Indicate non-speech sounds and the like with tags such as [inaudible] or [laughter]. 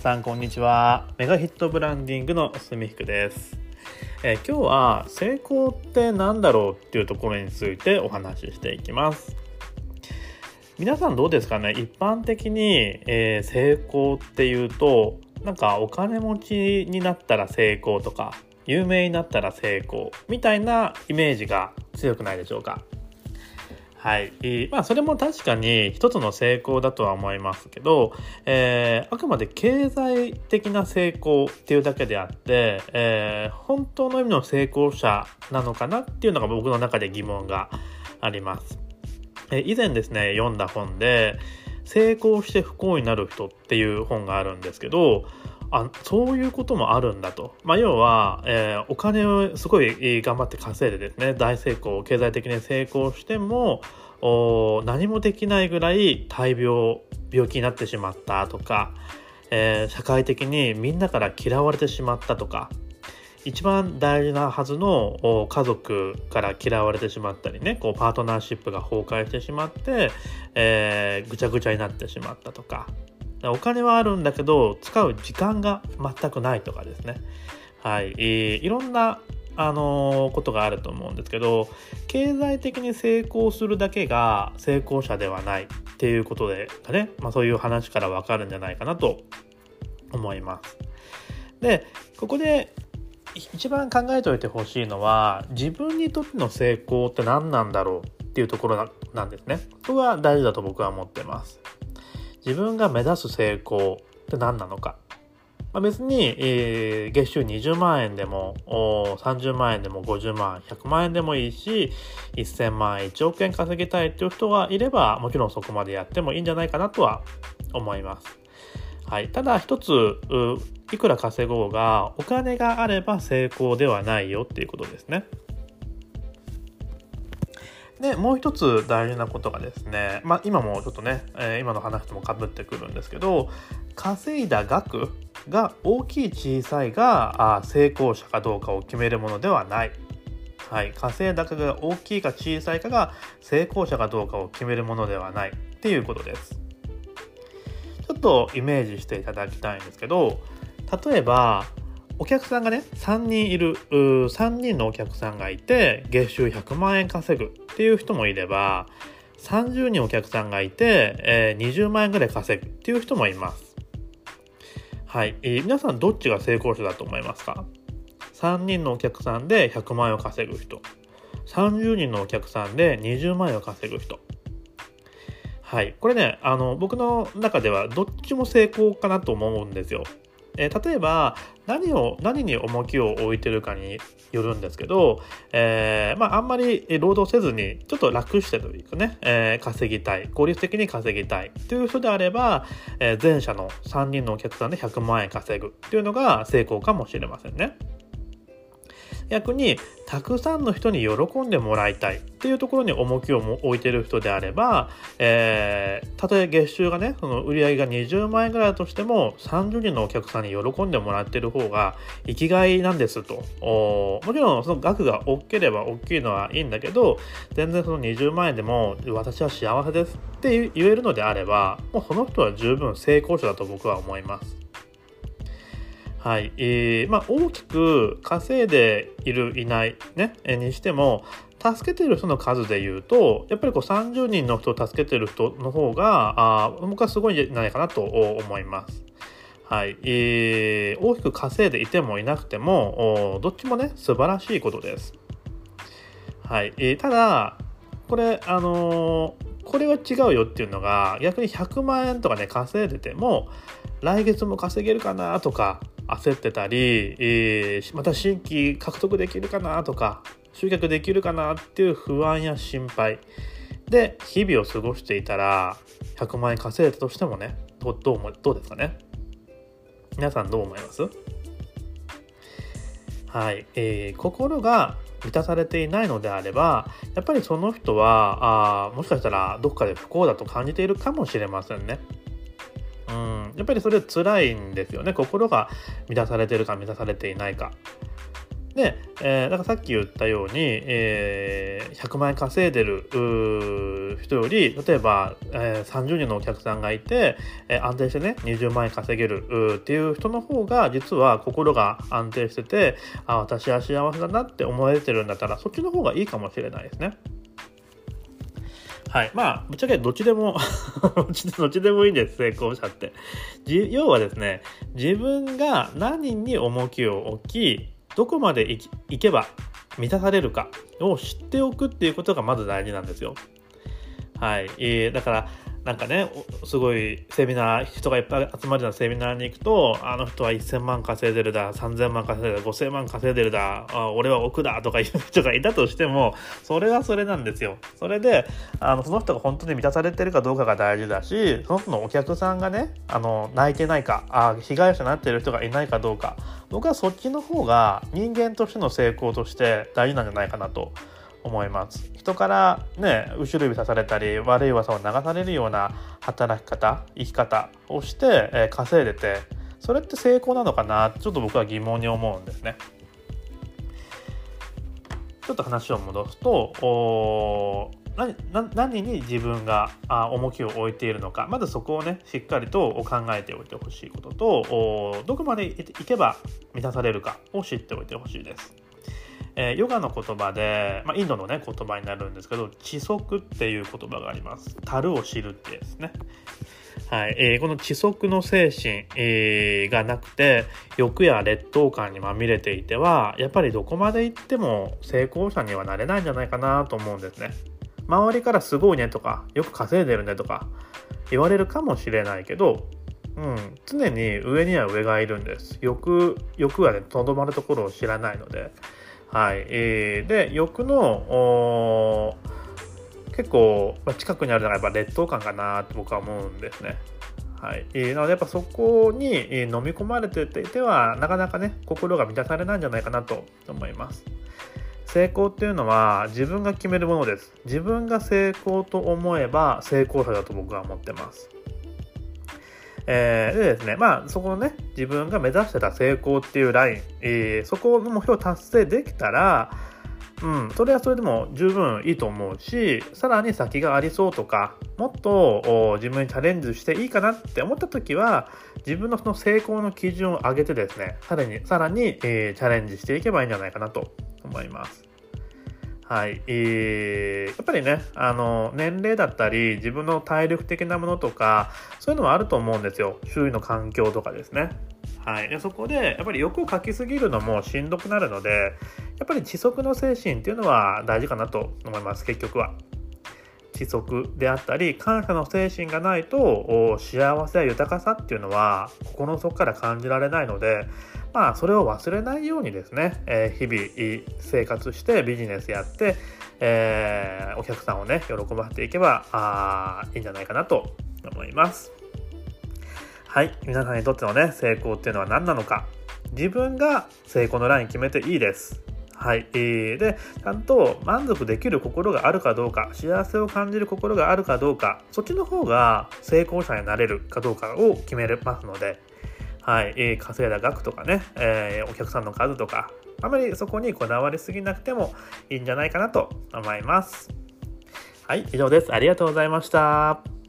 さんこんにちは。メガヒットブランディングのすみひくです、えー今日は成功って何だろうっていうところについてお話ししていきます。皆さんどうですかね？一般的に、えー成功っていうとなんかお金持ちになったら成功とか有名になったら成功みたいなイメージが強くないでしょうか？はい。まあ、それも確かに一つの成功だとは思いますけど、えーあくまで経済的な成功っていうだけであって、えー本当の意味の成功者なのかなっていうのが僕の中で疑問があります。えー以前ですね、読んだ本で、成功して不幸になる人っていう本があるんですけど、あそういうこともあるんだと。まあ、要は、えーお金をすごい頑張って稼いでですね、大成功、経済的に成功しても、お何もできないぐらい大病、病気になってしまったとか、えー社会的にみんなから嫌われてしまったとか、一番大事なはずの家族から嫌われてしまったりねこうパートナーシップが崩壊してしまって、えーぐちゃぐちゃになってしまったとかお金はあるんだけど使う時間が全くないとかですねはい、えーいろんなあのーことがあると思うんですけど経済的に成功するだけが成功者ではないっていうことでね、まあ、そういう話からわかるんじゃないかなと思います。でここで一番考えておいてほしいのは自分にとっての成功って何なんだろうっていうところななんですね。これは大事だと僕は思ってます。自分が目指す成功って何なのか。まあ、別に、えー月収20万円でもお30万円でも50万100万円でもいいし1000万円1億円稼ぎたいっていう人がいればもちろんそこまでやってもいいんじゃないかなとは思います。はい、ただ一ついくら稼ごうがお金があれば成功ではないよっていうことですね。でもう一つ大事なことがですね、まあ、今もちょっとね、えー今の話ともかぶってくるんですけど稼いだ額が大きい小さいがあ成功者かどうかを決めるものではない。はい、稼いだ額が大きいか小さいかが成功者かどうかを決めるものではないっていうことです。ちょっとイメージしていただきたいんですけど例えばお客さんがね3人いるう3人のお客さんがいて月収100万円稼ぐっていう人もいれば30人お客さんがいて、えー20万円ぐらい稼ぐっていう人もいます。はい、えー皆さんどっちが成功者だと思いますか ?3 人のお客さんで100万円を稼ぐ人30人のお客さんで20万円を稼ぐ人はい。これね、あの、僕の中ではどっちも成功かなと思うんですよ。えー例えば、何を、何に重きを置いてるかによるんですけど、えーまあ、あんまり労働せずに、ちょっと楽してというかね、えー稼ぎたい、効率的に稼ぎたいという人であれば、えー前者の3人のお客さんで100万円稼ぐというのが成功かもしれませんね。逆にたくさんの人に喜んでもらいたいっていうところに重きを置いてる人であれば、えーたとえ月収がねその売り上げが20万円ぐらいだとしても30人のお客さんに喜んでもらってる方が生きがいなんですともちろんその額が大きければ大きいのはいいんだけど全然その20万円でも私は幸せですって言えるのであればもうその人は十分成功者だと僕は思います。はい、えーまあ、大きく稼いでいるいない、ね、にしても助けてる人の数で言うとやっぱりこう30人の人を助けてる人の方があ僕はすごいんじゃないかなと思います。はいえー大きく稼いでいてもいなくてもおどっちもね素晴らしいことです。はいえーただこれあのーこれは違うよっていうのが逆に100万円とかね稼いでても来月も稼げるかなとか焦ってたり、えーまた新規獲得できるかなとか集客できるかなっていう不安や心配。で日々を過ごしていたら100万円稼いだとしてもねどうどう思どうですかね？皆さんどう思います？はい、えー心が満たされていないのであればやっぱりその人はあもしかしたらどっかで不幸だと感じているかもしれませんね。やっぱりそれ辛いんですよね心が満たされてるか満たされていないか。で、えー、だからさっき言ったように、えー、100万円稼いでる人より例えば、えー、30人のお客さんがいて、えー、安定してね20万円稼げるっていう人の方が実は心が安定しててあ私は幸せだなって思われてるんだったらそっちの方がいいかもしれないですね。はい。まあ、ぶっちゃけどっちでも [laughs] どっちでもいいんです、成功者って。要はですね、自分が何に重きを置き、どこまで行けば満たされるかを知っておくっていうことがまず大事なんですよ。はい。えー、だから、なんかね、すごいセミナー、人がいっぱい集まるようなセミナーに行くと、あの人は1000万稼いでるだ、3000万稼いでるだ、5000万稼いでるだ、あ俺は億だとかいう人がいたとしても、それはそれなんですよ。それで、あのその人が本当に満たされてるかどうかが大事だし、その人のお客さんがね、あの泣いてないかあ、被害者になってる人がいないかどうか、僕はそっちの方が人間としての成功として大事なんじゃないかなと思います人からね後ろ指さされたり悪い噂を流されるような働き方生き方をして、え、稼いでてそれって成功なのかな？ちょっと僕は疑問に思うんですね。ちょっと話を戻すと何何に自分が重きを置いているのかまずそこをねしっかりと考えておいてほしいこととどこまでいけば満たされるかを知っておいてほしいです。えー、ヨガの言葉で、まあ、インドのね言葉になるんですけど知足っていう言葉があります。樽を知るってですね。はい。えー、この知足の精神、えー、がなくて欲や劣等感にまみれていてはやっぱりどこまで行っても成功者にはなれないんじゃないかなと思うんですね。周りからすごいねとかよく稼いでるねとか言われるかもしれないけどうん、常に上には上がいるんです。欲、欲はね、とどまるところを知らないので、はい。えー、で、欲の、結構、まあ、近くにあるのがやっぱ劣等感かなって僕は思うんですね。はい。えー、なのでやっぱそこに飲み込まれていては、なかなかね、心が満たされないんじゃないかなと思います。成功っていうのは自分が決めるものです。自分が成功と思えば成功者だと僕は思ってます。えー、でですね、まあ、そこのね、自分が目指してた成功っていうライン、えー、そこの目標を達成できたら、うん、それはそれでも十分いいと思うし、さらに先がありそうとか、もっと自分にチャレンジしていいかなって思った時は、自分のその成功の基準を上げてですね、さらに、さらに、えー、チャレンジしていけばいいんじゃないかなと思います。はい。えー、やっぱりね、あの、年齢だったり、自分の体力的なものとか、そういうのはあると思うんですよ。周囲の環境とかですね。はい。で、そこで、やっぱり欲をかきすぎるのもしんどくなるので、やっぱり知足の精神っていうのは大事かなと思います、結局は。知足であったり感謝の精神がないと幸せや豊かさっていうのは心の底から感じられないのでまあそれを忘れないようにですね、えー、日々生活してビジネスやって、えー、お客さんをね喜ばせていけばあいいんじゃないかなと思います。はい。皆さんにとってのね成功っていうのは何なのか。自分が成功のライン決めていいです。はい。えー、で、ちゃんと満足できる心があるかどうか、幸せを感じる心があるかどうか、そっちの方が成功者になれるかどうかを決めますので、はい。えー、稼いだ額とかね、えー、お客さんの数とか、あまりそこにこだわりすぎなくてもいいんじゃないかなと思います。はい。以上です。ありがとうございました。